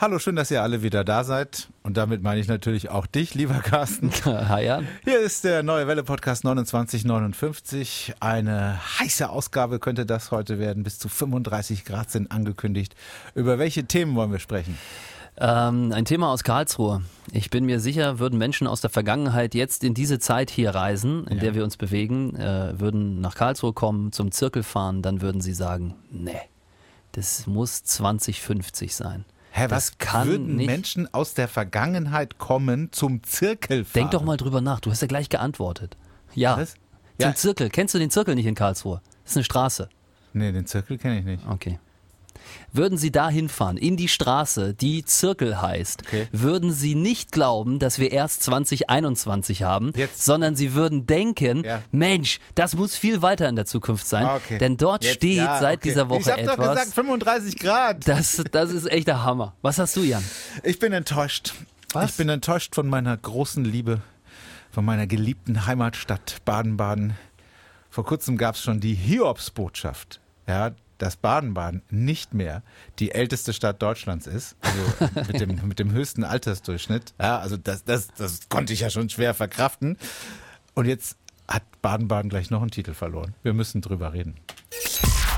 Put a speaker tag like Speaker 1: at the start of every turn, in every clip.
Speaker 1: Hallo, schön, dass ihr alle wieder da seid. Und damit meine ich natürlich auch dich, lieber Carsten.
Speaker 2: Hi, Jan.
Speaker 1: Hier ist der Neue Welle Podcast 2959. Eine heiße Ausgabe könnte das heute werden. Bis zu 35 Grad sind angekündigt. Über welche Themen wollen wir sprechen?
Speaker 2: Ähm, ein Thema aus Karlsruhe. Ich bin mir sicher, würden Menschen aus der Vergangenheit jetzt in diese Zeit hier reisen, in ja. der wir uns bewegen, äh, würden nach Karlsruhe kommen, zum Zirkel fahren, dann würden sie sagen, nee, das muss 2050 sein.
Speaker 1: Hä, das was kann würden nicht. Menschen aus der Vergangenheit kommen zum Zirkel fahren?
Speaker 2: Denk doch mal drüber nach. Du hast ja gleich geantwortet. Ja. Was? Zum ja. Zirkel. Kennst du den Zirkel nicht in Karlsruhe? Das ist eine Straße.
Speaker 1: Nee, den Zirkel kenne ich nicht.
Speaker 2: Okay. Würden Sie da hinfahren, in die Straße, die Zirkel heißt, okay. würden Sie nicht glauben, dass wir erst 2021 haben, Jetzt. sondern Sie würden denken, ja. Mensch, das muss viel weiter in der Zukunft sein. Ah, okay. Denn dort Jetzt, steht ja, seit okay. dieser Woche ich hab etwas. Ich habe
Speaker 1: doch gesagt 35 Grad.
Speaker 2: Das, das ist echt der Hammer. Was hast du, Jan?
Speaker 1: Ich bin enttäuscht. Was? Ich bin enttäuscht von meiner großen Liebe, von meiner geliebten Heimatstadt Baden-Baden. Vor kurzem gab es schon die Hiobsbotschaft. Ja, dass Baden-Baden nicht mehr die älteste Stadt Deutschlands ist, also mit dem, mit dem höchsten Altersdurchschnitt. Ja, also das, das, das konnte ich ja schon schwer verkraften. Und jetzt hat Baden-Baden gleich noch einen Titel verloren. Wir müssen drüber reden.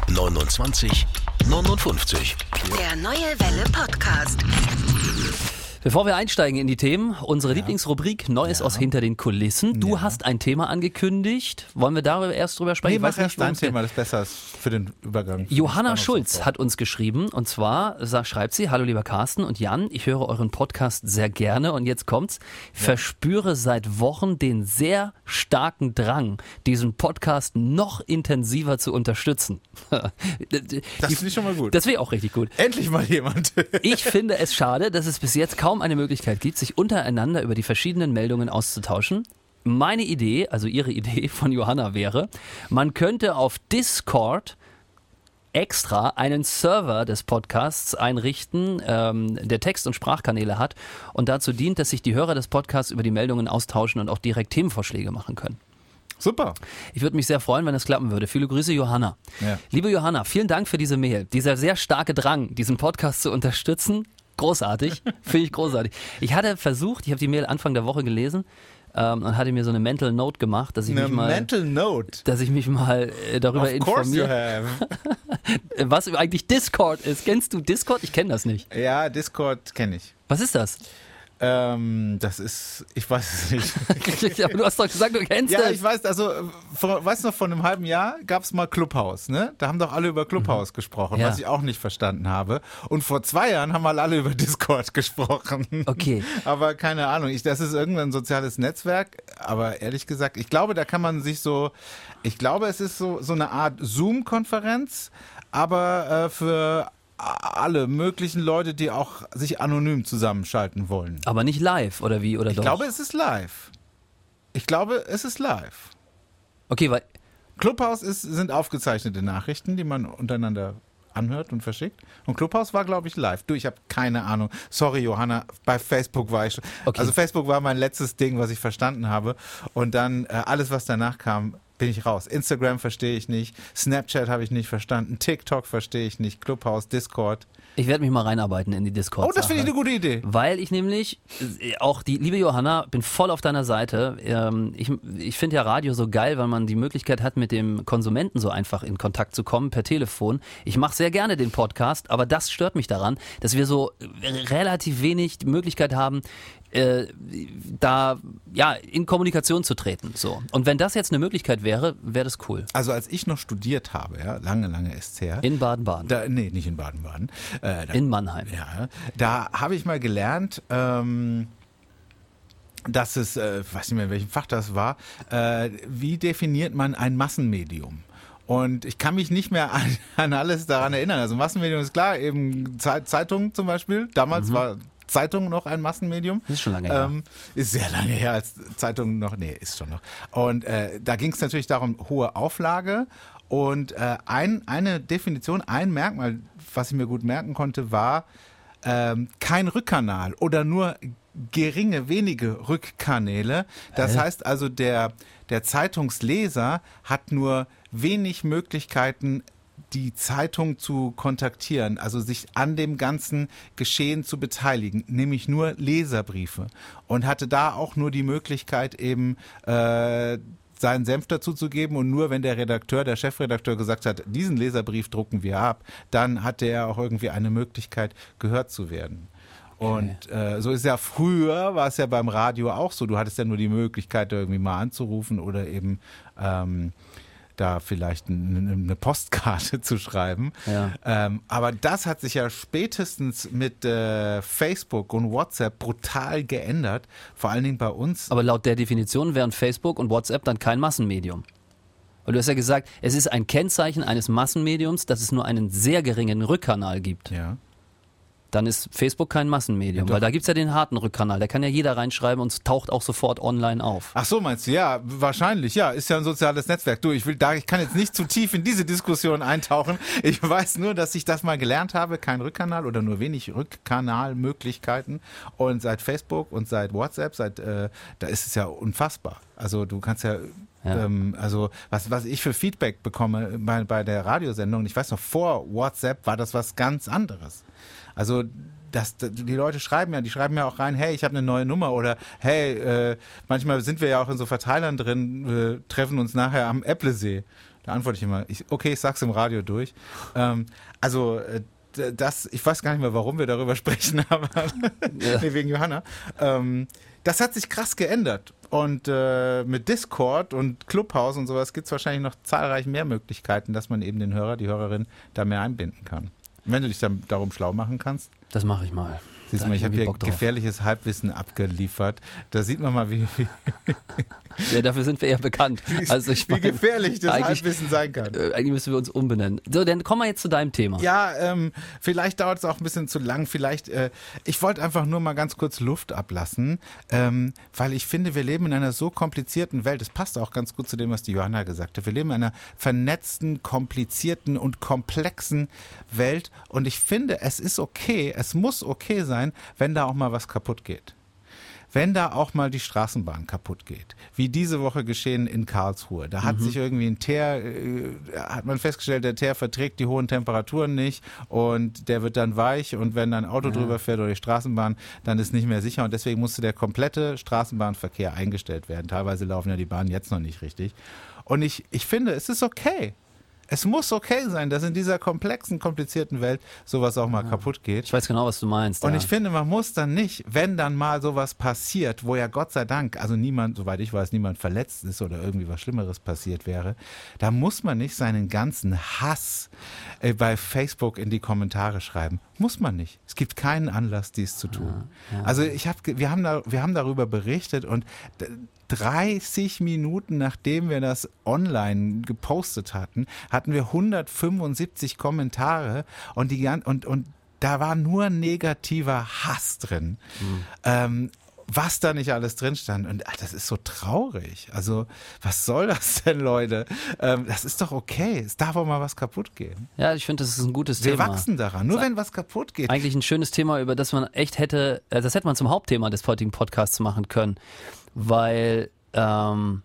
Speaker 3: 29, 59.
Speaker 4: Der Neue Welle Podcast.
Speaker 2: Bevor wir einsteigen in die Themen, unsere ja. Lieblingsrubrik Neues ja. aus hinter den Kulissen. Du ja. hast ein Thema angekündigt. Wollen wir darüber erst drüber sprechen?
Speaker 1: Nee, mach erst dein Thema, das besser ist für den Übergang.
Speaker 2: Johanna Schulz hat uns geschrieben und zwar schreibt sie, hallo lieber Carsten und Jan, ich höre euren Podcast sehr gerne und jetzt kommt's, verspüre seit Wochen den sehr starken Drang, diesen Podcast noch intensiver zu unterstützen.
Speaker 1: das finde ich schon mal gut.
Speaker 2: Das wäre auch richtig gut.
Speaker 1: Endlich mal jemand.
Speaker 2: ich finde es schade, dass es bis jetzt kaum kaum eine Möglichkeit gibt, sich untereinander über die verschiedenen Meldungen auszutauschen. Meine Idee, also Ihre Idee von Johanna wäre, man könnte auf Discord extra einen Server des Podcasts einrichten, ähm, der Text- und Sprachkanäle hat und dazu dient, dass sich die Hörer des Podcasts über die Meldungen austauschen und auch direkt Themenvorschläge machen können.
Speaker 1: Super.
Speaker 2: Ich würde mich sehr freuen, wenn es klappen würde. Viele Grüße, Johanna. Ja. Liebe Johanna, vielen Dank für diese Mail. Dieser sehr starke Drang, diesen Podcast zu unterstützen, großartig. Finde ich großartig. Ich hatte versucht, ich habe die Mail Anfang der Woche gelesen ähm, und hatte mir so eine Mental Note gemacht, dass ich eine mich mal,
Speaker 1: Mental Note,
Speaker 2: dass ich mich mal äh, darüber of informiere, was eigentlich Discord ist. Kennst du Discord? Ich kenne das nicht.
Speaker 1: Ja, Discord kenne ich.
Speaker 2: Was ist das?
Speaker 1: Ähm, das ist, ich weiß es nicht.
Speaker 2: Aber du hast doch gesagt, du kennst
Speaker 1: ja,
Speaker 2: das.
Speaker 1: Ja, ich weiß, also, vor, weißt du noch, vor einem halben Jahr gab es mal Clubhouse, ne? Da haben doch alle über Clubhouse mhm. gesprochen, ja. was ich auch nicht verstanden habe. Und vor zwei Jahren haben mal alle über Discord gesprochen.
Speaker 2: Okay.
Speaker 1: aber keine Ahnung, ich, das ist irgendein soziales Netzwerk, aber ehrlich gesagt, ich glaube, da kann man sich so, ich glaube, es ist so, so eine Art Zoom-Konferenz, aber äh, für alle möglichen Leute, die auch sich anonym zusammenschalten wollen.
Speaker 2: Aber nicht live, oder wie? Oder
Speaker 1: ich
Speaker 2: doch?
Speaker 1: glaube, es ist live. Ich glaube, es ist live.
Speaker 2: Okay, weil.
Speaker 1: Clubhouse ist, sind aufgezeichnete Nachrichten, die man untereinander anhört und verschickt. Und Clubhouse war, glaube ich, live. Du, ich habe keine Ahnung. Sorry, Johanna, bei Facebook war ich schon. Okay. Also Facebook war mein letztes Ding, was ich verstanden habe. Und dann äh, alles, was danach kam, bin ich raus. Instagram verstehe ich nicht, Snapchat habe ich nicht verstanden, TikTok verstehe ich nicht, Clubhouse, Discord.
Speaker 2: Ich werde mich mal reinarbeiten in die Discord.
Speaker 1: Oh, das finde ich eine gute Idee.
Speaker 2: Weil ich nämlich, äh, auch die liebe Johanna, bin voll auf deiner Seite. Ähm, ich ich finde ja Radio so geil, weil man die Möglichkeit hat, mit dem Konsumenten so einfach in Kontakt zu kommen per Telefon. Ich mache sehr gerne den Podcast, aber das stört mich daran, dass wir so relativ wenig Möglichkeit haben, äh, da ja in Kommunikation zu treten. So. Und wenn das jetzt eine Möglichkeit wäre, wäre das cool.
Speaker 1: Also als ich noch studiert habe, ja, lange, lange ist her.
Speaker 2: In Baden-Baden.
Speaker 1: Nee, nicht in Baden-Baden.
Speaker 2: Äh, in Mannheim.
Speaker 1: Ja, da habe ich mal gelernt, ähm, dass es, äh, weiß nicht mehr in welchem Fach das war, äh, wie definiert man ein Massenmedium? Und ich kann mich nicht mehr an, an, alles daran erinnern. Also Massenmedium ist klar, eben Zeitung zum Beispiel. Damals mhm. war Zeitung noch ein Massenmedium.
Speaker 2: Ist schon lange her. Ähm,
Speaker 1: ist sehr lange her als Zeitung noch. Nee, ist schon noch. Und äh, da ging es natürlich darum, hohe Auflage. Und äh, ein, eine Definition, ein Merkmal, was ich mir gut merken konnte, war ähm, kein Rückkanal oder nur geringe, wenige Rückkanäle. Das äh? heißt also, der, der Zeitungsleser hat nur wenig Möglichkeiten, die Zeitung zu kontaktieren, also sich an dem ganzen Geschehen zu beteiligen, nämlich nur Leserbriefe und hatte da auch nur die Möglichkeit eben äh, seinen Senf dazu zu geben und nur wenn der Redakteur, der Chefredakteur gesagt hat, diesen Leserbrief drucken wir ab, dann hatte er auch irgendwie eine Möglichkeit gehört zu werden. Und äh, so ist ja früher, war es ja beim Radio auch so. Du hattest ja nur die Möglichkeit, irgendwie mal anzurufen oder eben ähm, da vielleicht eine, Postkarte zu schreiben.
Speaker 2: Ja.
Speaker 1: Ähm, aber das hat sich ja spätestens mit äh, Facebook und WhatsApp brutal geändert. Vor allen Dingen bei uns.
Speaker 2: Aber laut der Definition wären Facebook und WhatsApp dann kein Massenmedium. Weil du hast ja gesagt, es ist ein Kennzeichen eines Massenmediums, dass es nur einen sehr geringen Rückkanal gibt.
Speaker 1: Ja.
Speaker 2: Dann ist Facebook kein Massenmedium,
Speaker 1: Ja,
Speaker 2: weil da gibt's ja den harten Rückkanal. Da kann ja jeder reinschreiben und es taucht auch sofort online auf.
Speaker 1: Ach so, meinst du? Ja, wahrscheinlich. Ja, ist ja ein soziales Netzwerk. Du, ich will da, ich kann jetzt nicht zu tief in diese Diskussion eintauchen. Ich weiß nur, dass ich das mal gelernt habe. Kein Rückkanal oder nur wenig Rückkanalmöglichkeiten. Und seit Facebook und seit WhatsApp, seit, äh, da ist es ja unfassbar. Also du kannst ja,
Speaker 2: Ja.
Speaker 1: Ähm, also was, was ich für Feedback bekomme bei, bei der Radiosendung, ich weiß noch, vor WhatsApp war das was ganz anderes. Also das, die Leute schreiben ja, die schreiben ja auch rein, hey, ich habe eine neue Nummer oder hey, äh, manchmal sind wir ja auch in so Verteilern drin, wir treffen uns nachher am Äpplesee. Da antworte ich immer, ich, okay, ich sag's im Radio durch. Ähm, also äh, das, ich weiß gar nicht mehr, warum wir darüber sprechen, aber nee, wegen Johanna. Ähm, das hat sich krass geändert. Und äh, mit Discord und Clubhouse und sowas gibt es wahrscheinlich noch zahlreich mehr Möglichkeiten, dass man eben den Hörer, die Hörerin da mehr einbinden kann. Wenn du dich dann darum schlau machen kannst.
Speaker 2: Das mache ich mal.
Speaker 1: Siehst mal, ich
Speaker 2: hab
Speaker 1: habe hier
Speaker 2: Bock drauf.
Speaker 1: gefährliches Halbwissen abgeliefert. Da sieht man mal, wie,
Speaker 2: Ja, dafür sind wir ja bekannt. Also ich
Speaker 1: wie
Speaker 2: meine,
Speaker 1: gefährlich das Halbwissen sein kann.
Speaker 2: äh, eigentlich müssen wir uns umbenennen. So, dann kommen wir jetzt zu deinem Thema.
Speaker 1: Ja, ähm, vielleicht dauert es auch ein bisschen zu lang. Vielleicht, äh, ich wollte einfach nur mal ganz kurz Luft ablassen, ähm, weil ich finde, wir leben in einer so komplizierten Welt. Es passt auch ganz gut zu dem, was die Johanna gesagt hat. Wir leben in einer vernetzten, komplizierten und komplexen Welt. Und ich finde, es ist okay, es muss okay sein, wenn da auch mal was kaputt geht wenn da auch mal die Straßenbahn kaputt geht, wie diese Woche geschehen in Karlsruhe. Da hat sich irgendwie ein Teer, äh, hat man festgestellt, der Teer verträgt die hohen Temperaturen nicht und der wird dann weich und wenn dann ein Auto drüber fährt oder die Straßenbahn, dann ist nicht mehr sicher und deswegen musste der komplette Straßenbahnverkehr eingestellt werden. Teilweise laufen ja die Bahnen jetzt noch nicht richtig. Und ich, ich finde, es ist okay. Es muss okay sein, dass in dieser komplexen, komplizierten Welt sowas auch mal kaputt geht.
Speaker 2: Ich weiß genau, was du meinst.
Speaker 1: Und
Speaker 2: ja.
Speaker 1: ich finde, man muss dann nicht, wenn dann mal sowas passiert, wo ja Gott sei Dank, also niemand, soweit ich weiß, niemand verletzt ist oder irgendwie was Schlimmeres passiert wäre, da muss man nicht seinen ganzen Hass äh, bei Facebook in die Kommentare schreiben. Muss man nicht. Es gibt keinen Anlass, dies zu tun. Also ich habe, wir haben da, wir haben darüber berichtet und 30 Minuten nachdem wir das online gepostet hatten, hatten wir 175 Kommentare und die und und da war nur negativer Hass drin. Ähm, was da nicht alles drin stand. Und ach, das ist so traurig. Also, was soll das denn, Leute? Ähm, das ist doch okay. Es darf auch mal was kaputt gehen.
Speaker 2: ja, ich finde, das ist ein gutes
Speaker 1: Wir
Speaker 2: Thema.
Speaker 1: wachsen daran. Nur wenn was kaputt geht.
Speaker 2: Eigentlich ein schönes Thema, über das man echt hätte, äh, das hätte man zum Hauptthema des heutigen Podcasts machen können, weil ähm,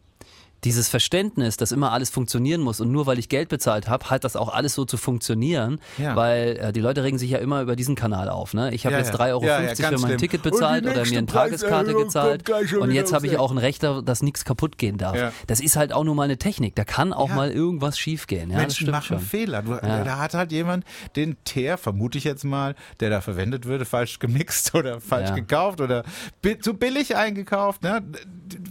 Speaker 2: dieses Verständnis, dass immer alles funktionieren muss und nur weil ich Geld bezahlt habe, hat das auch alles so zu funktionieren,
Speaker 1: Ja.
Speaker 2: weil äh, die Leute regen sich ja immer über diesen Kanal auf. Ne? Ich habe
Speaker 1: Ja,
Speaker 2: jetzt
Speaker 1: ja.
Speaker 2: 3,50 Euro für mein
Speaker 1: schlimm.
Speaker 2: Ticket bezahlt oder mir eine Tageskarte gezahlt und jetzt habe ich auch ein Recht, da- dass nichts kaputt gehen darf. Das ist halt auch nur mal eine Technik. Da kann auch mal irgendwas schiefgehen. Ja, das
Speaker 1: Menschen machen
Speaker 2: schon.
Speaker 1: Fehler. Du. Da hat halt jemand den Teer, vermute ich jetzt mal, der da verwendet würde, falsch gemixt oder falsch gekauft oder bi zu billig eingekauft. Ne?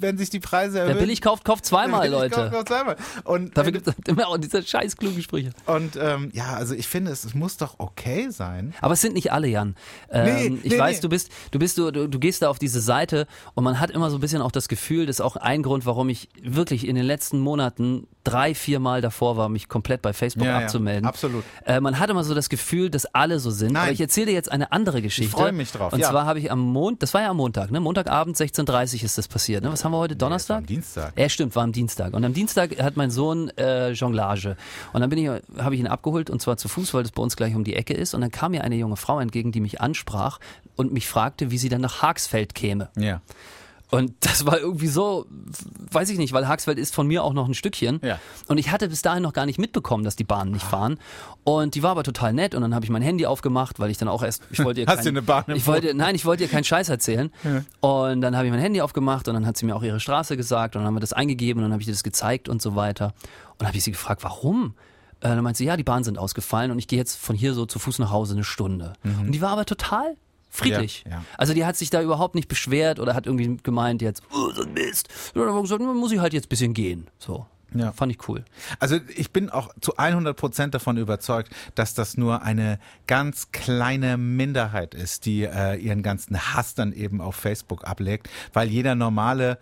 Speaker 1: Wenn sich die Preise erhöhen.
Speaker 2: Wer billig kauft, kauft zweimal, Leute.
Speaker 1: kauft, kauft zweimal. Und,
Speaker 2: Dafür
Speaker 1: äh,
Speaker 2: gibt es immer auch diese scheiß klugen Sprüche.
Speaker 1: und ähm, ja, also ich finde, es, es muss doch okay sein.
Speaker 2: Aber es sind nicht alle, Jan. Ähm,
Speaker 1: Nee,
Speaker 2: ich
Speaker 1: nee,
Speaker 2: weiß,
Speaker 1: nee.
Speaker 2: du bist, du bist, du, du, du gehst da auf diese Seite und man hat immer so ein bisschen auch das Gefühl, das ist auch ein Grund, warum ich wirklich in den letzten Monaten drei, vier Mal davor war, mich komplett bei Facebook
Speaker 1: Ja, ja,
Speaker 2: abzumelden.
Speaker 1: absolut.
Speaker 2: Äh, man hat immer so das Gefühl, dass alle so sind.
Speaker 1: Nein.
Speaker 2: Aber ich erzähle dir jetzt eine andere Geschichte.
Speaker 1: freu mich drauf,
Speaker 2: Und
Speaker 1: ja.
Speaker 2: zwar habe ich am Montag, das war ja am Montag, ne? Montagabend 16.30 Uhr ist das passiert. Ne? Was haben wir heute? Donnerstag?
Speaker 1: am Dienstag.
Speaker 2: Ja, stimmt, war am Dienstag. Und am Dienstag hat mein Sohn äh, Jonglage. Und dann ich, habe ich ihn abgeholt und zwar zu Fuß, weil das bei uns gleich um die Ecke ist. Und dann kam mir eine junge Frau entgegen, die mich ansprach und mich fragte, wie sie dann nach Haxfeld käme.
Speaker 1: Ja.
Speaker 2: Und das war irgendwie so, weiß ich nicht, weil Haxfeld ist von mir auch noch ein Stückchen.
Speaker 1: Ja.
Speaker 2: Und ich hatte bis dahin noch gar nicht mitbekommen, dass die Bahnen nicht fahren. Und die war aber total nett. Und dann habe ich mein Handy aufgemacht, weil ich dann auch erst, ich wollte ihr
Speaker 1: Hast
Speaker 2: kein,
Speaker 1: du eine Bahn im
Speaker 2: ich wollte, Nein, ich wollte ihr keinen Scheiß erzählen. Und dann habe ich mein Handy aufgemacht und dann hat sie mir auch ihre Straße gesagt und dann haben wir das eingegeben und dann habe ich ihr das gezeigt und so weiter. Und dann habe ich sie gefragt, warum? Äh, Dann meinte sie, ja, die Bahnen sind ausgefallen und ich gehe jetzt von hier so zu Fuß nach Hause eine Stunde. Und die war aber total friedlich.
Speaker 1: Ja, ja.
Speaker 2: Also die hat sich da überhaupt nicht beschwert oder hat irgendwie gemeint jetzt, oh, so ein Mist. Hat gesagt, muss ich halt jetzt ein bisschen gehen. So.
Speaker 1: Ja.
Speaker 2: Fand ich cool.
Speaker 1: Also ich bin auch zu 100 Prozent davon überzeugt, dass das nur eine ganz kleine Minderheit ist, die äh, ihren ganzen Hass dann eben auf Facebook ablegt, weil jeder normale,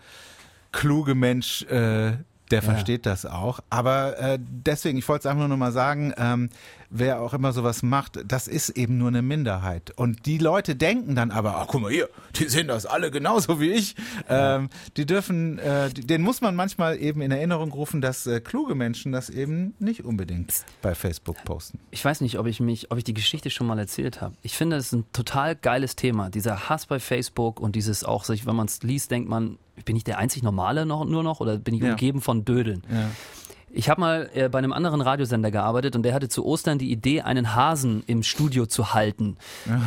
Speaker 1: kluge Mensch, äh, der versteht das auch. Aber äh, deswegen, ich wollte es einfach nur noch mal sagen, ähm, wer auch immer sowas macht, das ist eben nur eine Minderheit. Und die Leute denken dann aber, ach guck mal hier, die sehen das alle genauso wie ich. Ähm, die dürfen, äh, denen muss man manchmal eben in Erinnerung rufen, dass äh, kluge Menschen das eben nicht unbedingt bei Facebook posten.
Speaker 2: Ich weiß nicht, ob ich mich, ob ich die Geschichte schon mal erzählt habe. Ich finde, es ist ein total geiles Thema. Dieser Hass bei Facebook und dieses auch, sich, wenn man es liest, denkt man, bin ich der einzig Normale noch, nur noch oder bin ich
Speaker 1: Ja.
Speaker 2: umgeben von Dödeln?
Speaker 1: Ja.
Speaker 2: Ich habe mal äh, bei einem anderen Radiosender gearbeitet und der hatte zu Ostern die Idee, einen Hasen im Studio zu halten.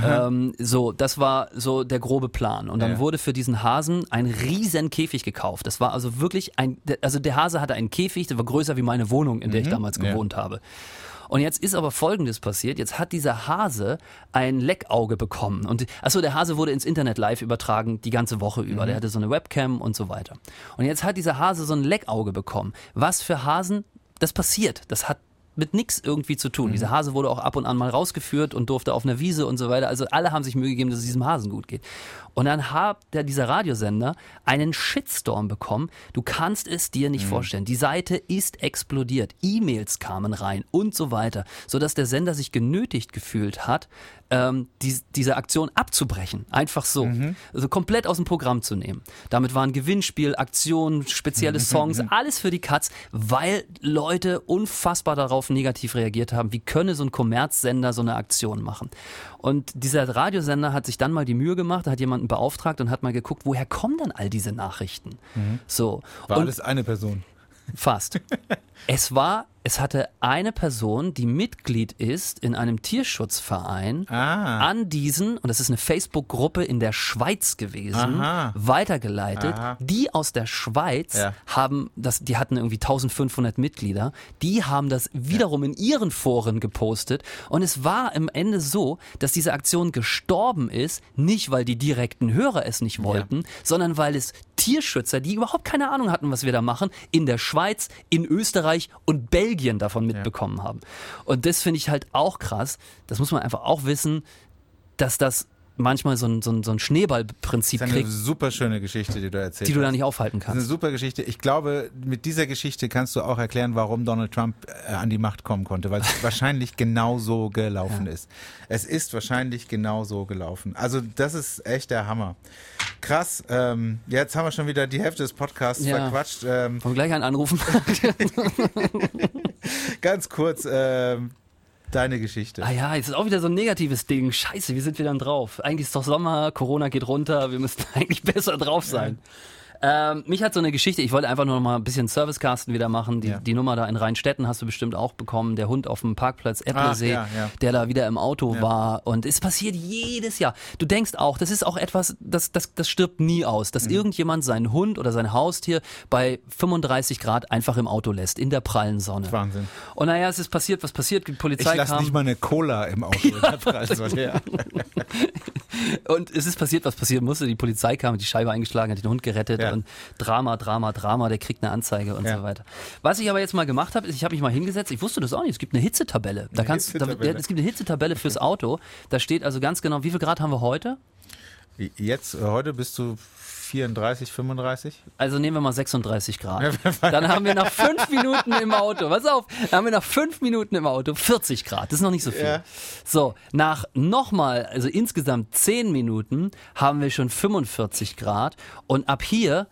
Speaker 2: Ähm, so, das war so der grobe Plan. Und dann
Speaker 1: Ja.
Speaker 2: wurde für diesen Hasen ein riesen Käfig gekauft. Das war also wirklich ein, der- also der Hase hatte einen Käfig, der war größer wie meine Wohnung, in der ich damals gewohnt habe. Und jetzt ist aber Folgendes passiert. Jetzt hat dieser Hase ein Leckauge bekommen. Und achso, der Hase wurde ins Internet live übertragen, die ganze Woche über. Der hatte so eine Webcam und so weiter. Und jetzt hat dieser Hase so ein Leckauge bekommen. Was für Hasen das passiert. Das hat mit nichts irgendwie zu tun. Dieser Hase wurde auch ab und an mal rausgeführt und durfte auf einer Wiese und so weiter. Also alle haben sich Mühe gegeben, dass es diesem Hasen gut geht. Und dann hat der, dieser Radiosender einen Shitstorm bekommen. Du kannst es dir nicht vorstellen. Die Seite ist explodiert. E-Mails kamen rein und so weiter. Sodass der Sender sich genötigt gefühlt hat, ähm, die, diese Aktion abzubrechen. Einfach so. Also komplett aus dem Programm zu nehmen. Damit waren Gewinnspiel, Aktionen, spezielle Songs, alles für die Katz, weil Leute unfassbar darauf negativ reagiert haben. Wie könne so ein Kommerzsender so eine Aktion machen? Und dieser Radiosender hat sich dann mal die Mühe gemacht, hat jemanden beauftragt und hat mal geguckt, woher kommen denn all diese Nachrichten? So.
Speaker 1: War
Speaker 2: und
Speaker 1: alles eine Person.
Speaker 2: Fast. es war, es hatte eine Person, die Mitglied ist in einem Tierschutzverein,
Speaker 1: Ah.
Speaker 2: an diesen, und das ist eine Facebook-Gruppe in der Schweiz gewesen,
Speaker 1: Aha.
Speaker 2: weitergeleitet.
Speaker 1: Aha.
Speaker 2: Die aus der Schweiz
Speaker 1: Ja.
Speaker 2: haben das, die hatten irgendwie 1500 Mitglieder, die haben das wiederum in ihren Foren gepostet und es war im Ende so, dass diese Aktion gestorben ist, nicht weil die direkten Hörer es nicht wollten, sondern weil es Tierschützer, die überhaupt keine Ahnung hatten, was wir da machen, in der Schweiz, in Österreich und Belgien davon mitbekommen haben. Und das finde ich halt auch krass. Das muss man einfach auch wissen, dass das manchmal so ein, so ein, so ein Schneeballprinzip
Speaker 1: Das ist eine
Speaker 2: kriegt,
Speaker 1: super schöne Geschichte, die du erzählst.
Speaker 2: die du da nicht aufhalten
Speaker 1: Das ist eine
Speaker 2: kannst.
Speaker 1: super Geschichte. Ich glaube, mit dieser Geschichte kannst du auch erklären, warum Donald Trump äh, an die Macht kommen konnte, weil es wahrscheinlich genau so gelaufen ist. Es ist wahrscheinlich genau so gelaufen. Also das ist echt der Hammer. Krass. Ähm, jetzt haben wir schon wieder die Hälfte des Podcasts
Speaker 2: Ja.
Speaker 1: verquatscht. Ähm,
Speaker 2: Wollen gleich einen anrufen?
Speaker 1: ganz kurz ähm, deine Geschichte.
Speaker 2: ah ja, jetzt ist auch wieder so ein negatives Ding. Scheiße, wie sind wir dann drauf? Eigentlich ist doch Sommer, Corona geht runter, wir müssten eigentlich besser drauf sein. Ähm, mich hat so eine Geschichte, ich wollte einfach nur noch mal ein bisschen Servicecasten wieder machen. Die,
Speaker 1: Ja.
Speaker 2: die Nummer da in Rheinstetten hast du bestimmt auch bekommen. Der Hund auf dem Parkplatz Epplesee,
Speaker 1: ja, ja.
Speaker 2: der da wieder im Auto war. Und es passiert jedes Jahr. Du denkst auch, das ist auch etwas, das, das, das stirbt nie aus,
Speaker 1: Mhm.
Speaker 2: dass irgendjemand seinen Hund oder sein Haustier bei 35 Grad einfach im Auto lässt, in der prallen Sonne.
Speaker 1: Wahnsinn.
Speaker 2: Und naja, es ist passiert, was passiert, die
Speaker 1: Ich
Speaker 2: Polizei
Speaker 1: lasse
Speaker 2: kam.
Speaker 1: nicht mal eine Cola im Auto. in der Preiswahl. ja.
Speaker 2: Und es ist passiert, was passieren musste. Die Polizei kam, hat die Scheibe eingeschlagen, hat den Hund gerettet
Speaker 1: Ja.
Speaker 2: und Drama, Drama, Drama, der kriegt eine Anzeige und
Speaker 1: Ja.
Speaker 2: so weiter. Was ich aber jetzt mal gemacht habe, ist, ich habe mich mal hingesetzt, ich wusste das auch nicht, es gibt eine Hitzetabelle. Da
Speaker 1: Eine
Speaker 2: kannst,
Speaker 1: Hitzetabelle.
Speaker 2: Da, es gibt eine Hitzetabelle fürs Auto. Da steht also ganz genau, wie viel Grad haben wir heute?
Speaker 1: Jetzt, äh, heute bist du 34, 35?
Speaker 2: Also nehmen wir mal 36 Grad. Dann haben wir nach fünf Minuten im Auto, pass auf, dann haben wir nach fünf Minuten im Auto 40 Grad. Das ist noch nicht so viel.
Speaker 1: Ja.
Speaker 2: So, nach nochmal, also insgesamt 10 Minuten haben wir schon 45 Grad und ab hier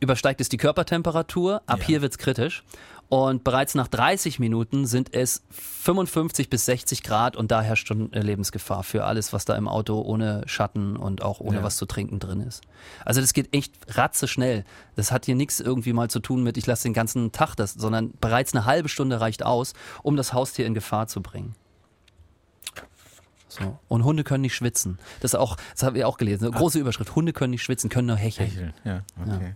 Speaker 2: übersteigt es die Körpertemperatur, ab
Speaker 1: Ja.
Speaker 2: hier wird's kritisch. Und bereits nach 30 Minuten sind es 55 bis 60 Grad und da herrscht schon äh, Lebensgefahr für alles, was da im Auto ohne Schatten und auch ohne
Speaker 1: Ja.
Speaker 2: was zu trinken drin ist. Also das geht echt ratze schnell. Das hat hier nichts irgendwie mal zu tun mit, ich lasse den ganzen Tag das, sondern bereits eine halbe Stunde reicht aus, um das Haustier in Gefahr zu bringen. So. Und Hunde können nicht schwitzen. Das ist auch, das haben wir auch gelesen. Eine große Überschrift. Hunde können nicht schwitzen, können nur hecheln.
Speaker 1: Hecheln, ja, okay.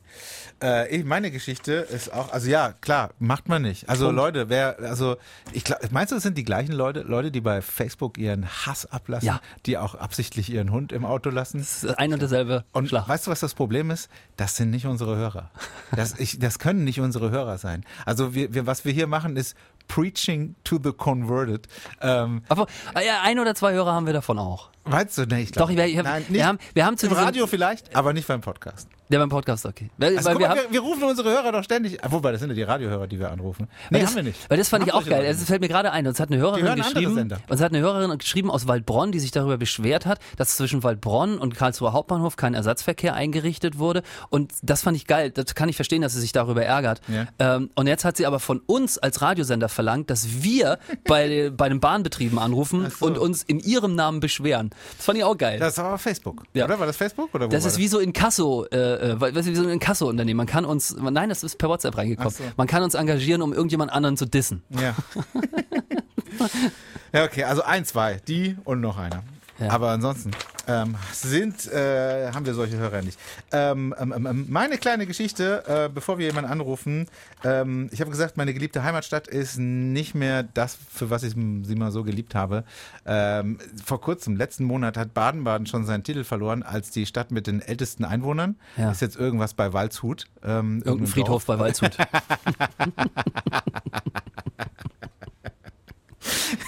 Speaker 1: Äh, ich, meine Geschichte ist auch, also ja, klar, macht man nicht. Also
Speaker 2: Punkt.
Speaker 1: Leute, wer, also ich glaub, meinst du, es sind die gleichen Leute, Leute, die bei Facebook ihren Hass ablassen,
Speaker 2: Ja.
Speaker 1: die auch absichtlich ihren Hund im Auto lassen?
Speaker 2: Das ist ein und derselbe
Speaker 1: Und
Speaker 2: Schlag.
Speaker 1: weißt du, was das Problem ist? Das sind nicht unsere Hörer. Das, ich, das können nicht unsere Hörer sein. Also wir, wir, was wir hier machen, ist Preaching to the Converted. Ähm,
Speaker 2: Aber ah ja, ein oder zwei Hörer haben wir davon auch.
Speaker 1: Weißt du, nee, ich glaube
Speaker 2: Doch, ich, ich,
Speaker 1: Nein,
Speaker 2: wir,
Speaker 1: nicht
Speaker 2: haben, wir haben zu
Speaker 1: im Radio vielleicht, aber nicht beim Podcast.
Speaker 2: Ja, beim Podcast, okay. Weil,
Speaker 1: Also
Speaker 2: weil
Speaker 1: guck
Speaker 2: wir haben,
Speaker 1: wir, wir rufen unsere Hörer doch ständig, ah, wobei das sind ja die Radiohörer, die wir anrufen. Nee,
Speaker 2: das,
Speaker 1: haben wir nicht.
Speaker 2: Weil das fand ich auch geil.
Speaker 1: Leute
Speaker 2: Es
Speaker 1: nicht.
Speaker 2: fällt mir gerade ein. Uns hat eine Hörerin geschrieben, uns hat eine Hörerin geschrieben aus Waldbronn, die sich darüber beschwert hat, dass zwischen Waldbronn und Karlsruher Hauptbahnhof kein Ersatzverkehr eingerichtet wurde. Und das fand ich geil. Das kann ich verstehen, dass sie sich darüber ärgert.
Speaker 1: Ja.
Speaker 2: Ähm, und jetzt hat sie aber von uns als Radiosender verlangt, dass wir bei, bei den Bahnbetrieben anrufen
Speaker 1: so.
Speaker 2: und uns in ihrem Namen beschweren. Das fand ich auch geil.
Speaker 1: Das ist aber Facebook,
Speaker 2: Ja.
Speaker 1: oder? War das Facebook oder
Speaker 2: Das
Speaker 1: war
Speaker 2: ist wie so in Kasso, äh, äh, weißt du, wie so ein Inkasso-Unternehmen. Man kann uns, nein, das ist per WhatsApp reingekommen.
Speaker 1: So.
Speaker 2: Man kann uns engagieren, um irgendjemand anderen zu dissen.
Speaker 1: Ja. ja, okay, also ein, zwei, die und noch einer.
Speaker 2: Ja.
Speaker 1: Aber ansonsten ähm, sind, äh, haben wir solche Hörer nicht. Ähm, ähm, ähm, meine kleine Geschichte, äh, bevor wir jemanden anrufen. Ähm, ich habe gesagt, meine geliebte Heimatstadt ist nicht mehr das, für was ich sie mal so geliebt habe. Ähm, vor kurzem, letzten Monat, hat Baden-Baden schon seinen Titel verloren als die Stadt mit den ältesten Einwohnern.
Speaker 2: Ja.
Speaker 1: Ist jetzt irgendwas bei Waldshut. Ähm,
Speaker 2: Irgendein Friedhof bei Waldshut.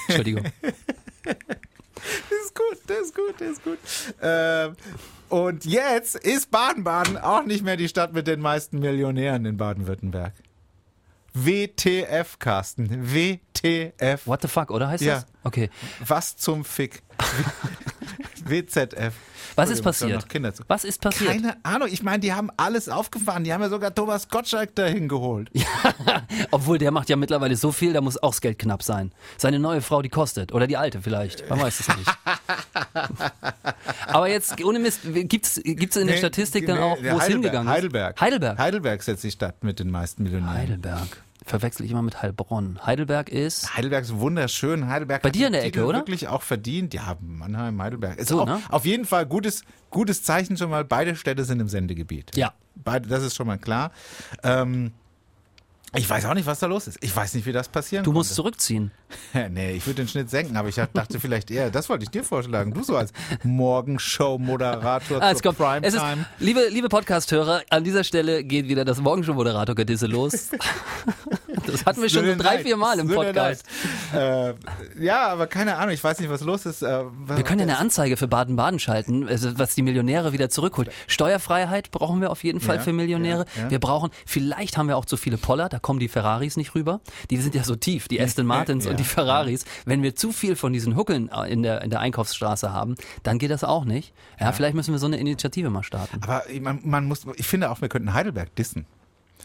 Speaker 2: Entschuldigung.
Speaker 1: Das ist gut, das ist gut, das ist gut. Ähm, und jetzt ist Baden-Baden auch nicht mehr die Stadt mit den meisten Millionären in Baden-Württemberg. WTF, Carsten. WTF.
Speaker 2: What the fuck, oder heißt
Speaker 1: Ja.
Speaker 2: das? Okay.
Speaker 1: Was zum Fick? WZF.
Speaker 2: Was ist passiert? Was ist passiert?
Speaker 1: Keine Ahnung, ich meine, die haben alles aufgefahren. Die haben ja sogar Thomas Gottschalk dahin geholt.
Speaker 2: Obwohl der macht ja mittlerweile so viel, da muss auch das Geld knapp sein. Seine neue Frau, die kostet. Oder die alte vielleicht. Man weiß es nicht. Aber jetzt, ohne Mist, gibt's gibt's in der
Speaker 1: Nee,
Speaker 2: Statistik dann
Speaker 1: nee,
Speaker 2: auch,
Speaker 1: der
Speaker 2: wo es hingegangen ist?
Speaker 1: Heidelberg.
Speaker 2: Heidelberg.
Speaker 1: Heidelberg ist jetzt die Stadt mit den meisten Millionären.
Speaker 2: Heidelberg. Verwechsel ich immer mit Heilbronn. Heidelberg ist.
Speaker 1: Heidelberg ist wunderschön. Heidelberg
Speaker 2: Bei dir in der Ecke,
Speaker 1: Titel
Speaker 2: oder?
Speaker 1: wirklich auch verdient. Ja, Mannheim, Heidelberg. Ist
Speaker 2: So,
Speaker 1: auch
Speaker 2: ne?
Speaker 1: auf jeden Fall gutes, gutes Zeichen schon mal. Beide Städte sind im Sendegebiet.
Speaker 2: Ja.
Speaker 1: Beide, das ist schon mal klar. Ähm, ich weiß auch nicht, was da los ist. Ich weiß nicht, wie das passieren
Speaker 2: Du musst
Speaker 1: konnte.
Speaker 2: zurückziehen.
Speaker 1: nee, ich würde den Schnitt senken, aber ich dachte vielleicht eher, das wollte ich dir vorschlagen. Du so als Morgenshow-Moderator
Speaker 2: Ah,
Speaker 1: zur
Speaker 2: kommt. Es ist,
Speaker 1: Primetime.
Speaker 2: liebe, liebe Podcast-Hörer, an dieser Stelle geht wieder das Morgenshow-Moderator-Gedisse los. Das hatten wir schon so drei, vier Mal im Podcast.
Speaker 1: Äh, ja, aber keine Ahnung, ich weiß nicht, was los ist. Äh,
Speaker 2: Wir können ja eine Anzeige für Baden-Baden schalten, also was die Millionäre wieder zurückholt. Steuerfreiheit brauchen wir auf jeden Fall
Speaker 1: Ja,
Speaker 2: für Millionäre.
Speaker 1: ja, ja.
Speaker 2: Wir brauchen, vielleicht haben wir auch zu viele Poller, da kommen die Ferraris nicht rüber. Die sind ja so tief, die Aston Martins und die Ferraris. Wenn wir zu viel von diesen Huckeln in der, in der Einkaufsstraße haben, dann geht das auch nicht. Ja, vielleicht müssen wir so eine Initiative mal starten.
Speaker 1: Aber man, man muss, ich finde auch, wir könnten Heidelberg dissen.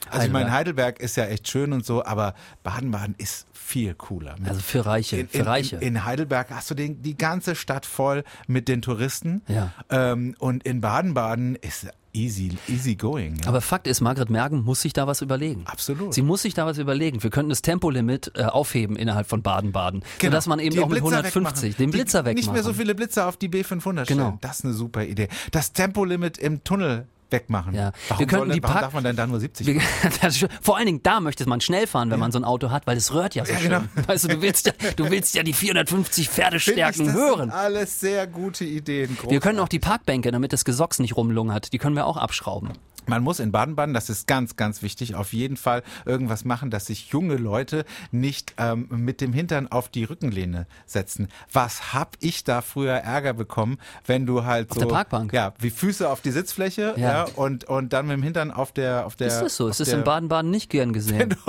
Speaker 1: Also ich meine, Heidelberg ist ja echt schön und so, aber Baden-Baden ist viel cooler.
Speaker 2: Also für Reiche,
Speaker 1: in,
Speaker 2: für
Speaker 1: in,
Speaker 2: Reiche.
Speaker 1: In, in Heidelberg hast du den, die ganze Stadt voll mit den Touristen.
Speaker 2: Ja.
Speaker 1: Ähm, und in Baden-Baden ist easy, easy going. Ja.
Speaker 2: Aber Fakt ist, Margret Mergen muss sich da was überlegen.
Speaker 1: Absolut.
Speaker 2: Sie muss sich da was überlegen. Wir könnten das Tempolimit äh, aufheben innerhalb von Baden-Baden.
Speaker 1: Genau.
Speaker 2: Sodass man eben
Speaker 1: Die
Speaker 2: auch mit
Speaker 1: Blitzer
Speaker 2: 150
Speaker 1: wegmachen.
Speaker 2: den Blitzer
Speaker 1: die,
Speaker 2: wegmachen.
Speaker 1: Nicht mehr so viele Blitzer auf die B500 stellen.
Speaker 2: Genau.
Speaker 1: Das ist eine super Idee. Das Tempolimit im Tunnel wegmachen.
Speaker 2: Ja.
Speaker 1: Warum,
Speaker 2: Wir könnten
Speaker 1: soll,
Speaker 2: die
Speaker 1: warum
Speaker 2: Park-
Speaker 1: darf man denn da nur 70
Speaker 2: Wir- Vor allen Dingen, da möchte man schnell fahren, wenn man so ein Auto hat, weil es rührt ja so
Speaker 1: Ja,
Speaker 2: schön.
Speaker 1: genau.
Speaker 2: Weißt du, du willst ja, du willst ja die 450
Speaker 1: Finde
Speaker 2: Pferdestärken
Speaker 1: ich, das
Speaker 2: hören.
Speaker 1: Sind alles sehr gute Ideen.
Speaker 2: Wir können auch die Parkbänke, damit das Gesocks nicht rumlungert, die können wir auch abschrauben.
Speaker 1: Man muss in Baden-Baden, das ist ganz, ganz wichtig, auf jeden Fall irgendwas machen, dass sich junge Leute nicht ähm, mit dem Hintern auf die Rückenlehne setzen. Was hab ich da früher Ärger bekommen, wenn du halt
Speaker 2: Auf
Speaker 1: so
Speaker 2: der Parkbank?
Speaker 1: ja wie Füße auf die Sitzfläche
Speaker 2: Ja.
Speaker 1: ja, und und dann mit dem Hintern auf der auf der
Speaker 2: Ist das so?
Speaker 1: auf
Speaker 2: Ist das in Baden-Baden nicht gern gesehen?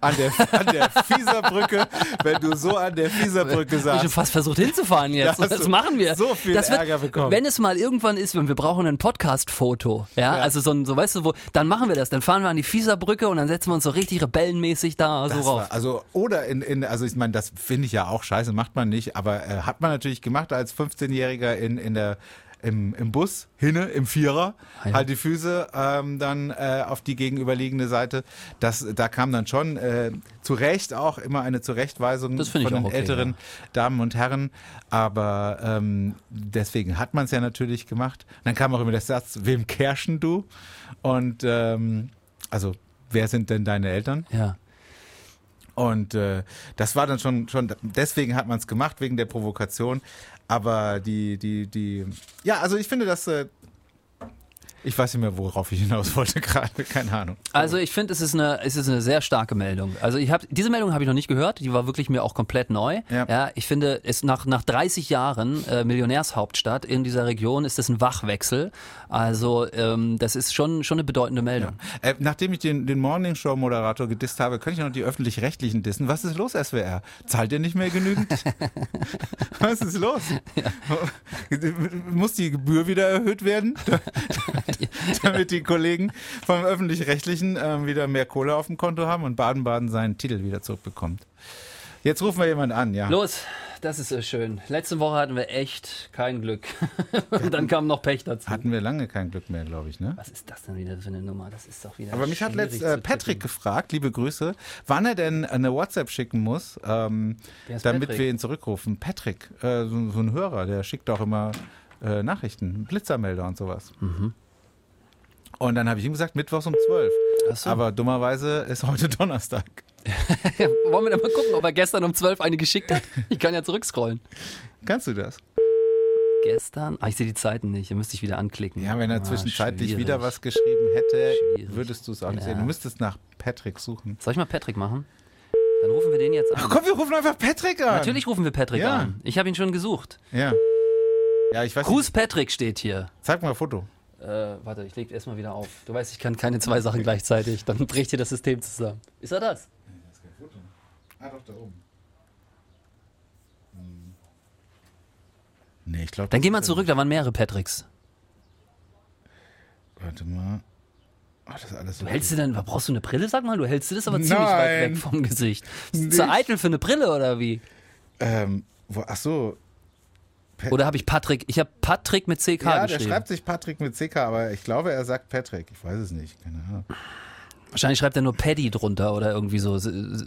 Speaker 1: an der an der Fieserbrücke, wenn du so an der Fieserbrücke
Speaker 2: Ich habe fast versucht hinzufahren jetzt. Das machen wir.
Speaker 1: so viel
Speaker 2: das wird,
Speaker 1: Ärger bekommen.
Speaker 2: Wenn es mal irgendwann ist, wenn wir brauchen ein Podcast-Foto, Ja, also so ein, so weißt du, wo, dann machen wir das, dann fahren wir an die Fieserbrücke und dann setzen wir uns so richtig rebellenmäßig da so
Speaker 1: Das
Speaker 2: rauf.
Speaker 1: war, also oder in, in also ich meine, das finde ich ja auch scheiße, macht man nicht, aber äh, hat man natürlich gemacht als 15-Jähriger in, in der im, im Bus, hinne, im Vierer,
Speaker 2: Ah, ja.
Speaker 1: halt die Füße ähm, dann äh, auf die gegenüberliegende Seite. Das, da kam dann schon äh, zu Recht auch immer eine Zurechtweisung von den
Speaker 2: okay,
Speaker 1: älteren
Speaker 2: ja.
Speaker 1: Damen und Herren. Aber ähm, deswegen hat man es ja natürlich gemacht. Dann kam auch immer der Satz, wem kerschen du? Und ähm, also, wer sind denn deine Eltern?
Speaker 2: Ja.
Speaker 1: Und äh, das war dann schon, schon deswegen hat man es gemacht, wegen der Provokation. Aber die, die, die, ja, also ich finde, dass, äh, ich weiß nicht mehr, worauf ich hinaus wollte gerade, keine Ahnung.
Speaker 2: Also ich finde, es ist eine, es ist eine sehr starke Meldung. Also ich habe diese Meldung habe ich noch nicht gehört. Die war wirklich mir auch komplett neu.
Speaker 1: Ja.
Speaker 2: ich finde, es nach nach 30 Jahren äh, Millionärshauptstadt in dieser Region ist das ein Wachwechsel. Also ähm, das ist schon schon eine bedeutende Meldung.
Speaker 1: Äh, nachdem ich den, den Morning Show Moderator gedisst habe, könnte ich noch die öffentlich-rechtlichen dissen. Was ist los, SWR? Zahlt ihr nicht mehr genügend? Was ist los? Muss die Gebühr wieder erhöht werden? damit die Kollegen vom öffentlich-rechtlichen ähm, wieder mehr Kohle auf dem Konto haben und Baden-Baden seinen Titel wieder zurückbekommt. Jetzt rufen wir jemanden an, ja.
Speaker 2: Los, das ist so schön. Letzte Woche hatten wir echt kein Glück. Und dann kam noch Pech dazu.
Speaker 1: Hatten wir lange kein Glück mehr, glaube ich, ne?
Speaker 2: Was ist das denn wieder für eine Nummer? Das ist doch wieder.
Speaker 1: Aber mich hat letzt äh. Patrick gefragt, liebe Grüße, wann er denn eine WhatsApp schicken muss, ähm, damit
Speaker 2: Patrick?
Speaker 1: wir ihn zurückrufen. Patrick, äh, so, so ein Hörer, der schickt auch immer äh, Nachrichten, Blitzermelder und sowas.
Speaker 2: Mhm.
Speaker 1: Und dann habe ich ihm gesagt, Mittwochs um 12.
Speaker 2: Ach so.
Speaker 1: Aber dummerweise ist heute Donnerstag.
Speaker 2: Wollen wir dann mal gucken, ob er gestern um 12 eine geschickt hat? Ich kann ja zurückscrollen.
Speaker 1: Kannst du das?
Speaker 2: Gestern? Ah, ich sehe die Zeiten nicht. Hier müsste ich wieder anklicken.
Speaker 1: Ja, wenn er
Speaker 2: Ah,
Speaker 1: zwischenzeitlich
Speaker 2: schwierig.
Speaker 1: wieder was geschrieben hätte,
Speaker 2: Schwierig.
Speaker 1: würdest du es auch nicht
Speaker 2: Ja.
Speaker 1: sehen. Du müsstest nach Patrick suchen.
Speaker 2: Soll ich mal Patrick machen? Dann rufen wir den jetzt an.
Speaker 1: Ach komm, wir rufen einfach Patrick an.
Speaker 2: Natürlich rufen wir Patrick
Speaker 1: Ja.
Speaker 2: an. Ich habe ihn schon gesucht.
Speaker 1: Ja. Ja, ich weiß
Speaker 2: Gruß Patrick steht hier.
Speaker 1: nicht. Zeig mal ein Foto.
Speaker 2: Äh, warte, ich leg erstmal wieder auf. Du weißt, ich kann keine zwei Sachen gleichzeitig. Dann bricht hier das System zusammen. Ist er das?
Speaker 1: Ah, doch, da oben. Hm. Nee, ich glaube.
Speaker 2: Dann geh mal zurück, da waren mehrere Patricks.
Speaker 1: Warte mal. Ach, das ist alles so.
Speaker 2: Du hältst du denn, brauchst du eine Brille, sag mal? Du hältst du das aber ziemlich
Speaker 1: Nein.
Speaker 2: weit weg vom Gesicht. Ist zu eitel für eine Brille oder wie?
Speaker 1: Ähm, wo, ach so.
Speaker 2: Oder habe ich Patrick? Ich habe Patrick mit CK
Speaker 1: Ja, der
Speaker 2: geschrieben.
Speaker 1: schreibt sich Patrick mit CK, aber ich glaube, er sagt Patrick. Ich weiß es nicht. Keine Ahnung.
Speaker 2: Wahrscheinlich schreibt er nur Paddy drunter oder irgendwie so. so so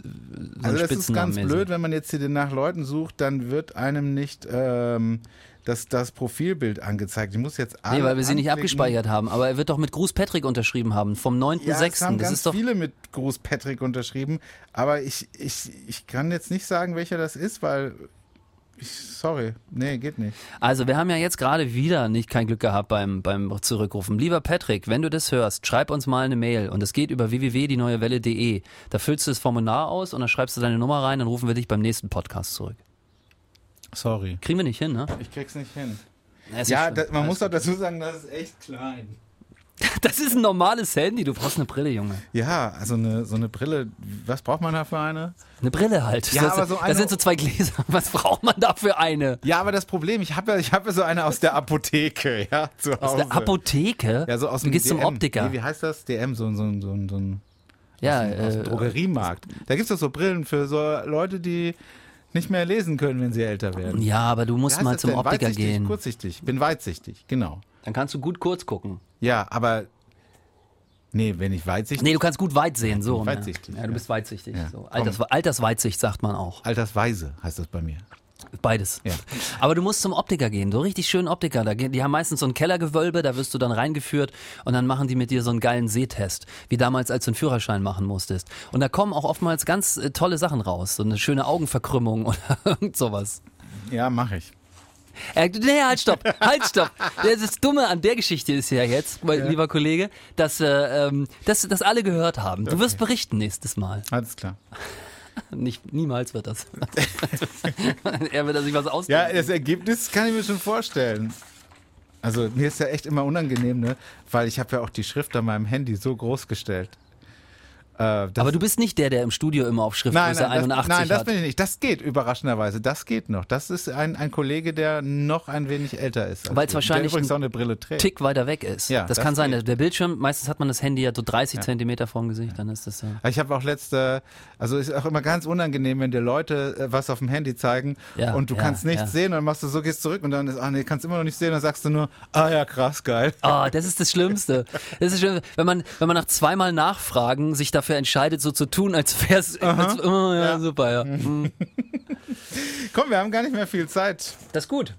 Speaker 1: Also das ist ganz blöd, wenn man jetzt hier nach Leuten sucht, dann wird einem nicht ähm, das, das Profilbild angezeigt. Ich muss jetzt alle
Speaker 2: Nee, weil wir sie nicht abgespeichert haben. Aber er wird doch mit Gruß Patrick unterschrieben haben. Vom
Speaker 1: Ja, es
Speaker 2: 9.6.
Speaker 1: haben
Speaker 2: das
Speaker 1: ganz
Speaker 2: ist doch.
Speaker 1: viele mit Gruß Patrick unterschrieben, aber ich, ich, ich kann jetzt nicht sagen, welcher das ist, weil ich, sorry, nee, geht nicht.
Speaker 2: Also, wir haben ja jetzt gerade wieder nicht kein Glück gehabt beim, beim Zurückrufen. Lieber Patrick, wenn du das hörst, schreib uns mal eine Mail. Und es geht über www.dieneuewelle.de. Da füllst du das Formular aus und dann schreibst du deine Nummer rein, dann rufen wir dich beim nächsten Podcast zurück.
Speaker 1: Sorry.
Speaker 2: Kriegen wir nicht hin, ne?
Speaker 1: Ich krieg's nicht hin.
Speaker 2: Ja, ist
Speaker 1: Ja,
Speaker 2: schlimm.
Speaker 1: da, man
Speaker 2: Alles
Speaker 1: muss doch dazu sagen, das ist echt klein.
Speaker 2: Das ist ein normales Handy. Du brauchst eine Brille, Junge.
Speaker 1: Ja, also eine, so eine Brille, was braucht man da für eine?
Speaker 2: Eine Brille halt.
Speaker 1: Ja,
Speaker 2: das,
Speaker 1: aber so
Speaker 2: das
Speaker 1: eine-
Speaker 2: sind so zwei Gläser. Was braucht man da für eine?
Speaker 1: Ja, aber das Problem, ich habe ja, ich hab ja so eine aus der Apotheke, ja, zu Hause.
Speaker 2: Aus der Apotheke?
Speaker 1: Ja, so aus
Speaker 2: du
Speaker 1: dem
Speaker 2: gehst zum
Speaker 1: DM.
Speaker 2: Optiker.
Speaker 1: Nee, wie heißt das? DM, so, so, so, so, ein
Speaker 2: ja,
Speaker 1: aus dem, aus dem
Speaker 2: äh,
Speaker 1: Drogeriemarkt. Da gibt es doch so Brillen für so Leute, die nicht mehr lesen können, wenn sie älter werden.
Speaker 2: ja, aber du musst mal
Speaker 1: das
Speaker 2: zum
Speaker 1: denn?
Speaker 2: Optiker
Speaker 1: weitsichtig,
Speaker 2: gehen.
Speaker 1: Kurzsichtig. Bin weitsichtig, genau.
Speaker 2: Dann kannst du gut kurz gucken.
Speaker 1: Ja, aber nee, wenn ich weitsichtig.
Speaker 2: Nee, du kannst gut weit sehen, so. ne?
Speaker 1: weitsichtig,
Speaker 2: Ja, du
Speaker 1: ja.
Speaker 2: bist weitsichtig.
Speaker 1: Ja.
Speaker 2: So. Alters, Altersweitsicht sagt man auch.
Speaker 1: Altersweise heißt das bei mir.
Speaker 2: Beides.
Speaker 1: Ja.
Speaker 2: Aber du musst zum Optiker gehen, so richtig schönen Optiker. Da, die haben meistens so ein Kellergewölbe, da wirst du dann reingeführt und dann machen die mit dir so einen geilen Sehtest, wie damals, als du einen Führerschein machen musstest. Und da kommen auch oftmals ganz äh, tolle Sachen raus, so eine schöne Augenverkrümmung oder irgend sowas.
Speaker 1: Ja, mache ich.
Speaker 2: Äh, nee, halt, stopp, halt, stopp. Das Dumme an der Geschichte ist ja jetzt, mein lieber Kollege, dass, äh, ähm, dass, dass alle gehört haben. Du wirst berichten nächstes Mal.
Speaker 1: Alles klar.
Speaker 2: Nicht, niemals wird das. er wird sich was
Speaker 1: Ja,
Speaker 2: ausdenken.
Speaker 1: das Ergebnis kann ich mir schon vorstellen. Also mir ist ja echt immer unangenehm, ne? Weil ich habe ja auch die Schrift an meinem Handy so groß gestellt. Äh, das-
Speaker 2: Aber du bist nicht der, der im Studio immer auf
Speaker 1: Nein,
Speaker 2: Schriftgröße
Speaker 1: nein, das,
Speaker 2: 81
Speaker 1: nein, das
Speaker 2: hat.
Speaker 1: bin ich nicht. Das geht überraschenderweise. Das geht noch. Das ist ein, ein Kollege, der noch ein wenig älter ist.
Speaker 2: Weil es wahrscheinlich
Speaker 1: Der übrigens auch eine Brille trägt.
Speaker 2: Tick weiter weg ist.
Speaker 1: Ja,
Speaker 2: das,
Speaker 1: das
Speaker 2: kann sein.
Speaker 1: geht.
Speaker 2: Der, der Bildschirm, meistens hat man das Handy ja so 30 Zentimeter vorm Gesicht, dann ist das ja.
Speaker 1: Ich habe auch letzte, also ist auch immer ganz unangenehm, wenn dir Leute äh, was auf dem Handy zeigen
Speaker 2: Ja,
Speaker 1: und du
Speaker 2: ja,
Speaker 1: kannst nichts
Speaker 2: ja.
Speaker 1: sehen und dann machst du so, gehst zurück und dann ist, ah nee, kannst immer noch nicht sehen, dann sagst du nur, ah ja, krass, geil.
Speaker 2: Oh, das ist das Schlimmste. Das ist das Schlimmste. Wenn man, wenn man nach zweimal Nachfragen sich dafür entscheidet, so zu tun, als wäre es, oh, ja,
Speaker 1: Ja.
Speaker 2: super, ja.
Speaker 1: Komm, wir haben gar nicht mehr viel Zeit.
Speaker 2: Das ist gut.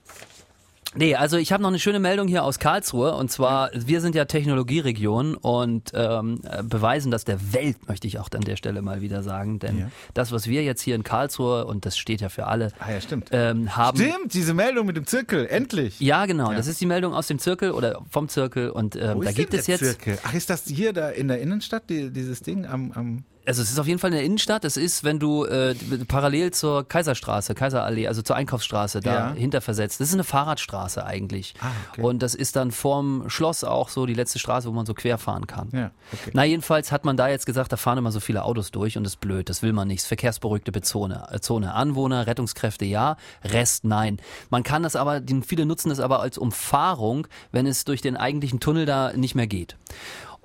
Speaker 2: Nee, also ich habe noch eine schöne Meldung hier aus Karlsruhe und zwar, wir sind ja Technologieregion und ähm, äh, beweisen das der Welt, möchte ich auch an der Stelle mal wieder sagen, denn
Speaker 1: Ja.
Speaker 2: das, was wir jetzt hier in Karlsruhe, und das steht ja für alle,
Speaker 1: Ah ja, stimmt.
Speaker 2: ähm, haben...
Speaker 1: Stimmt, diese Meldung mit dem Zirkel, endlich.
Speaker 2: Ja, genau,
Speaker 1: Ja.
Speaker 2: das ist die Meldung aus dem Zirkel oder vom Zirkel und ähm, da gibt es jetzt...
Speaker 1: Zirkel? Ach, ist das hier da in der Innenstadt, die, dieses Ding am, am
Speaker 2: Also es ist auf jeden Fall in der Innenstadt. Es ist, wenn du äh, parallel zur Kaiserstraße, Kaiserallee, also zur Einkaufsstraße
Speaker 1: Ja.
Speaker 2: dahinter versetzt. Das ist eine Fahrradstraße eigentlich.
Speaker 1: Ah, okay.
Speaker 2: Und das ist dann vorm Schloss auch so die letzte Straße, wo man so quer fahren kann.
Speaker 1: Ja, okay.
Speaker 2: Na, jedenfalls hat man da jetzt gesagt, da fahren immer so viele Autos durch und das ist blöd, das will man nicht. Verkehrsberuhigte Zone. Äh, Zone. Anwohner, Rettungskräfte ja, Rest nein. Man kann das aber, viele nutzen das aber als Umfahrung, wenn es durch den eigentlichen Tunnel da nicht mehr geht.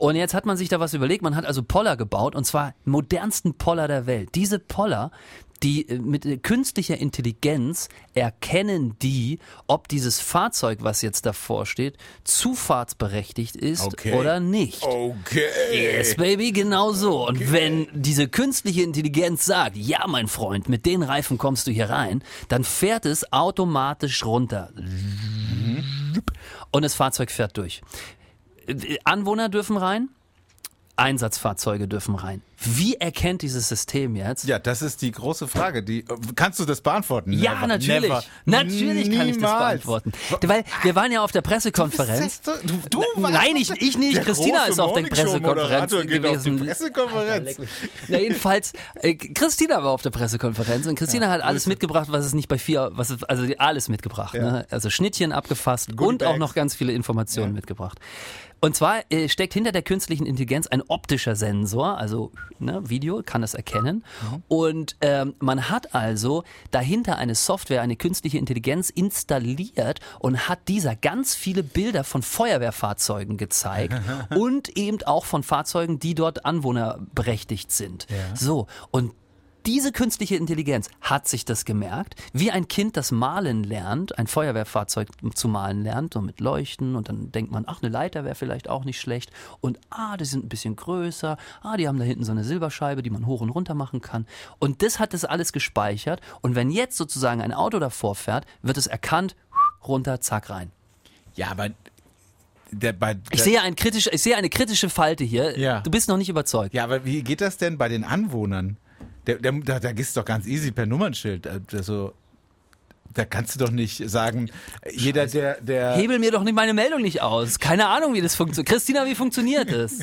Speaker 2: Und jetzt hat man sich da was überlegt, man hat also Poller gebaut und zwar modernsten Poller der Welt. Diese Poller, die äh, mit äh, künstlicher Intelligenz erkennen die, ob dieses Fahrzeug, was jetzt davor steht, zufahrtsberechtigt ist
Speaker 1: Okay.
Speaker 2: oder nicht.
Speaker 1: Okay.
Speaker 2: Yes, baby, genau so. Und wenn diese künstliche Intelligenz sagt, ja, mein Freund, mit den Reifen kommst du hier rein, dann fährt es automatisch runter. Und das Fahrzeug fährt durch. Äh, Anwohner dürfen rein, Einsatzfahrzeuge dürfen rein. Wie erkennt dieses System jetzt?
Speaker 1: Ja, das ist die große Frage. Die, kannst du das beantworten?
Speaker 2: Ja,
Speaker 1: Never.
Speaker 2: natürlich.
Speaker 1: Never.
Speaker 2: Natürlich kann ich das beantworten. Weil wir waren ja auf der Pressekonferenz.
Speaker 1: Du, du warst
Speaker 2: Nein, ich, ich nicht. Christina ist auf der Pressekonferenz
Speaker 1: geht auf
Speaker 2: gewesen.
Speaker 1: Pressekonferenz.
Speaker 2: Na, jedenfalls, äh, Christina war auf der Pressekonferenz und Christina hat alles mitgebracht, was es nicht bei vier, was es, also alles mitgebracht. Ne? Also Schnittchen abgefasst
Speaker 1: Goodie
Speaker 2: und auch
Speaker 1: Bags.
Speaker 2: noch ganz viele Informationen mitgebracht. Und zwar äh, steckt hinter der künstlichen Intelligenz ein optischer Sensor, also ne, Video kann das erkennen. Und ähm, man hat also dahinter eine Software, eine künstliche Intelligenz installiert und hat dieser ganz viele Bilder von Feuerwehrfahrzeugen gezeigt und eben auch von Fahrzeugen, die dort anwohnerberechtigt sind. So, und diese künstliche Intelligenz hat sich das gemerkt, wie ein Kind das Malen lernt, ein Feuerwehrfahrzeug zu malen lernt, so mit Leuchten und dann denkt man, ach, eine Leiter wäre vielleicht auch nicht schlecht und ah, die sind ein bisschen größer, ah, die haben da hinten so eine Silberscheibe, die man hoch und runter machen kann und das hat das alles gespeichert und wenn jetzt sozusagen ein Auto davor fährt, wird es erkannt, runter, zack, rein.
Speaker 1: Ja, aber der, bei,
Speaker 2: Ich
Speaker 1: der,
Speaker 2: sehe, ein kritisch, ich sehe eine kritische Falte hier.
Speaker 1: Ja.
Speaker 2: Du bist noch nicht überzeugt.
Speaker 1: ja, aber wie geht das denn bei den Anwohnern? Der, der, da, da gehst du doch ganz easy per Nummernschild. Also, da kannst du doch nicht sagen, jeder, der, der.
Speaker 2: Hebel mir doch nicht meine Meldung nicht aus. Keine Ahnung, wie das funktioniert. Christina, wie funktioniert das?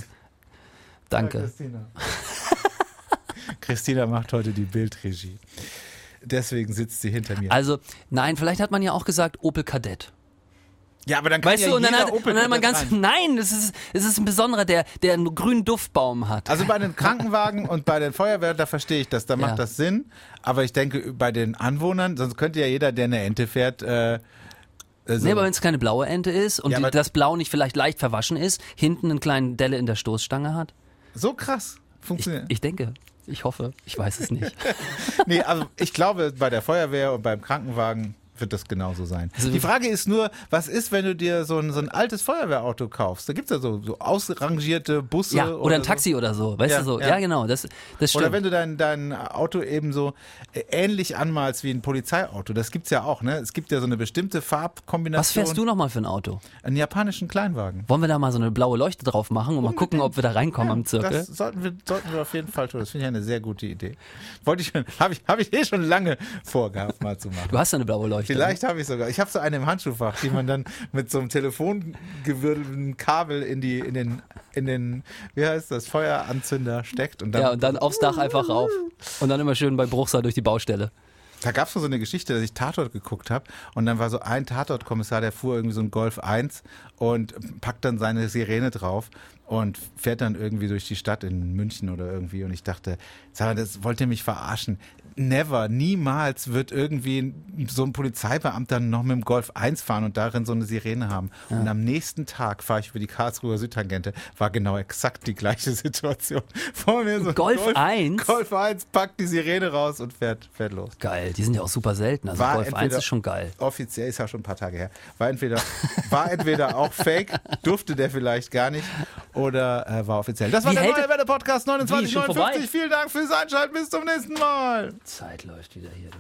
Speaker 2: Danke.
Speaker 1: Christina. Christina macht heute die Bildregie. Deswegen sitzt sie hinter mir.
Speaker 2: Also, nein, vielleicht hat man ja auch gesagt Opel Kadett.
Speaker 1: Ja, aber dann kann
Speaker 2: Weißt
Speaker 1: ja
Speaker 2: du, und dann hat,
Speaker 1: Opel
Speaker 2: und dann hat man ganz,
Speaker 1: rein.
Speaker 2: nein, das ist, es ist ein besonderer, der, der einen grünen Duftbaum hat.
Speaker 1: Also bei den Krankenwagen und bei den Feuerwehr, da verstehe ich das, da macht
Speaker 2: Ja.
Speaker 1: das Sinn. Aber ich denke, bei den Anwohnern, sonst könnte ja jeder, der eine Ente fährt, äh, also,
Speaker 2: Nee, aber wenn es keine blaue Ente ist und
Speaker 1: Ja,
Speaker 2: die, das Blau nicht vielleicht leicht verwaschen ist, hinten einen kleinen Delle in der Stoßstange hat?
Speaker 1: so krass
Speaker 2: Ich,
Speaker 1: funktioniert.
Speaker 2: ich denke. Ich hoffe. Ich weiß es nicht.
Speaker 1: nee, also ich glaube, bei der Feuerwehr und beim Krankenwagen wird das genauso sein.
Speaker 2: Also-
Speaker 1: Die Frage ist nur, was ist, wenn du dir so ein, so ein altes Feuerwehrauto kaufst? Da gibt's ja so, so ausrangierte Busse.
Speaker 2: Ja, oder ein
Speaker 1: so.
Speaker 2: Taxi oder so. Weißt
Speaker 1: Ja,
Speaker 2: du so?
Speaker 1: ja.
Speaker 2: Ja, genau. Das, das stimmt.
Speaker 1: Oder wenn du dein, dein Auto eben so äh, ähnlich anmalst wie ein Polizeiauto. Das gibt's ja auch, ne? Es gibt ja so eine bestimmte Farbkombination.
Speaker 2: Was fährst du nochmal für ein Auto?
Speaker 1: Einen japanischen Kleinwagen.
Speaker 2: Wollen wir da mal so eine blaue Leuchte drauf machen und mal gucken, ob wir da reinkommen am Zirkel?
Speaker 1: Das sollten wir, sollten wir auf jeden Fall tun. Das finde ich eine sehr gute Idee. Wollte ich habe ich, habe ich eh schon lange vorgehabt, mal zu machen.
Speaker 2: Du hast ja eine blaue Leuchte.
Speaker 1: Vielleicht habe ich sogar. Ich habe so eine im Handschuhfach, die man dann mit so einem telefongewirdelten Kabel in die, in den, in den, wie heißt das, Feueranzünder steckt und dann.
Speaker 2: Ja, und dann aufs Dach einfach rauf. Und dann immer schön bei Bruchsal durch die Baustelle.
Speaker 1: Da gab es so eine Geschichte, dass ich Tatort geguckt habe und dann war so ein Tatortkommissar, der fuhr irgendwie so ein Golf 1 und packt dann seine Sirene drauf und fährt dann irgendwie durch die Stadt in München oder irgendwie und ich dachte, sag mal, das wollt ihr mich verarschen? Never, niemals wird irgendwie so ein Polizeibeamter noch mit dem Golf 1 fahren und darin so eine Sirene haben. Ja. Und am nächsten Tag fahre ich über die Karlsruher Südtangente, war genau exakt die gleiche Situation.
Speaker 2: Vor mir so Golf, Golf 1?
Speaker 1: Golf 1 packt die Sirene raus und fährt, fährt los.
Speaker 2: Geil, die sind ja auch super selten. Also war Golf 1 ist schon geil.
Speaker 1: Offiziell ist ja schon ein paar Tage her. War entweder, war entweder auch fake, durfte der vielleicht gar nicht oder äh, war offiziell. Das war Wie der neue Welle Podcast 2959. Vielen Dank fürs Einschalten. Bis zum nächsten Mal.
Speaker 2: Zeit läuft wieder hier. Du.